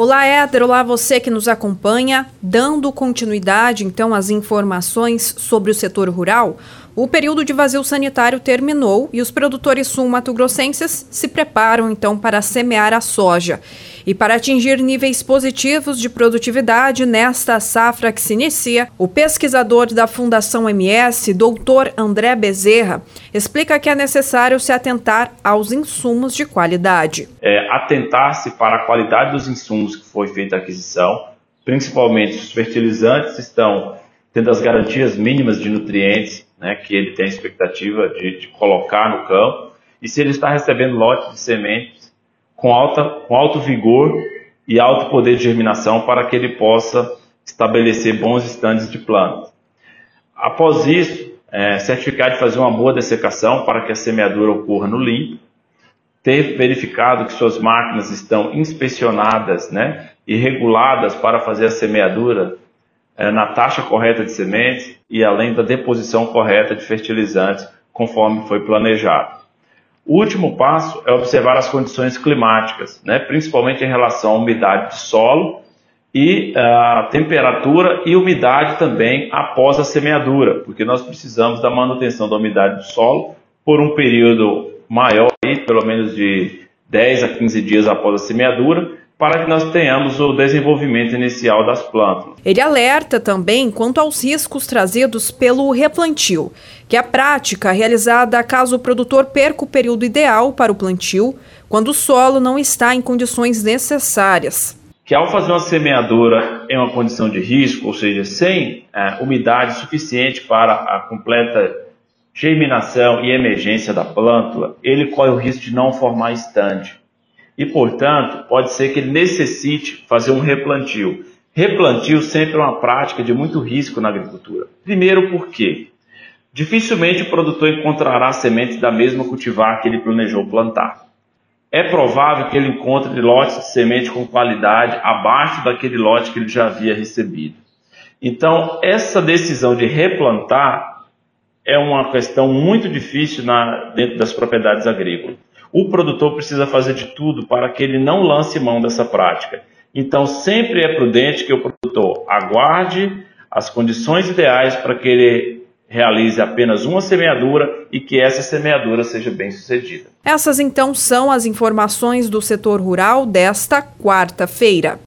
Olá, Éder. Olá, você que nos acompanha. Dando continuidade, então, às informações sobre o setor rural, o período de vazio sanitário terminou e os produtores sul-mato-grossenses se preparam então para semear a soja. E para atingir níveis positivos de produtividade nesta safra que se inicia, o pesquisador da Fundação MS, doutor André Bezerra, explica que é necessário se atentar aos insumos de qualidade. É, Atentar-se para a qualidade dos insumos que foi feita a aquisição, principalmente os fertilizantes estão tendo as garantias mínimas de nutrientes né, que ele tem a expectativa de, de, colocar no campo, e se ele está recebendo lotes de sementes com, alta, com alto vigor e alto poder de germinação para que ele possa estabelecer bons estandes de plantas. Após isso, é, certificar de fazer uma boa dessecação para que a semeadura ocorra no limpo, ter verificado que suas máquinas estão inspecionadas né, e reguladas para fazer a semeadura é, na taxa correta de sementes e além da deposição correta de fertilizantes, conforme foi planejado. O último passo é observar as condições climáticas, né, principalmente em relação à umidade de solo e a uh, temperatura e umidade também após a semeadura, porque nós precisamos da manutenção da umidade do solo por um período maior, pelo menos de 10 a 15 dias após a semeadura, para que nós tenhamos o desenvolvimento inicial das plantas. Ele alerta também quanto aos riscos trazidos pelo replantio, que é a prática realizada caso o produtor perca o período ideal para o plantio, quando o solo não está em condições necessárias. Que ao fazer uma semeadura em uma condição de risco, ou seja, sem é, umidade suficiente para a completa germinação e emergência da plântula, ele corre o risco de não formar estande e, portanto, pode ser que ele necessite fazer um replantio. Replantio sempre é uma prática de muito risco na agricultura. Primeiro, porque dificilmente o produtor encontrará sementes da mesma cultivar que ele planejou plantar. É provável que ele encontre lotes de semente com qualidade abaixo daquele lote que ele já havia recebido. Então, essa decisão de replantar é uma questão muito difícil na, dentro das propriedades agrícolas o produtor precisa fazer de tudo para que ele não lance mão dessa prática. Então, sempre é prudente que o produtor aguarde as condições ideais para que ele realize apenas uma semeadura e que essa semeadura seja bem sucedida. Essas então são as informações do setor rural desta quarta-feira.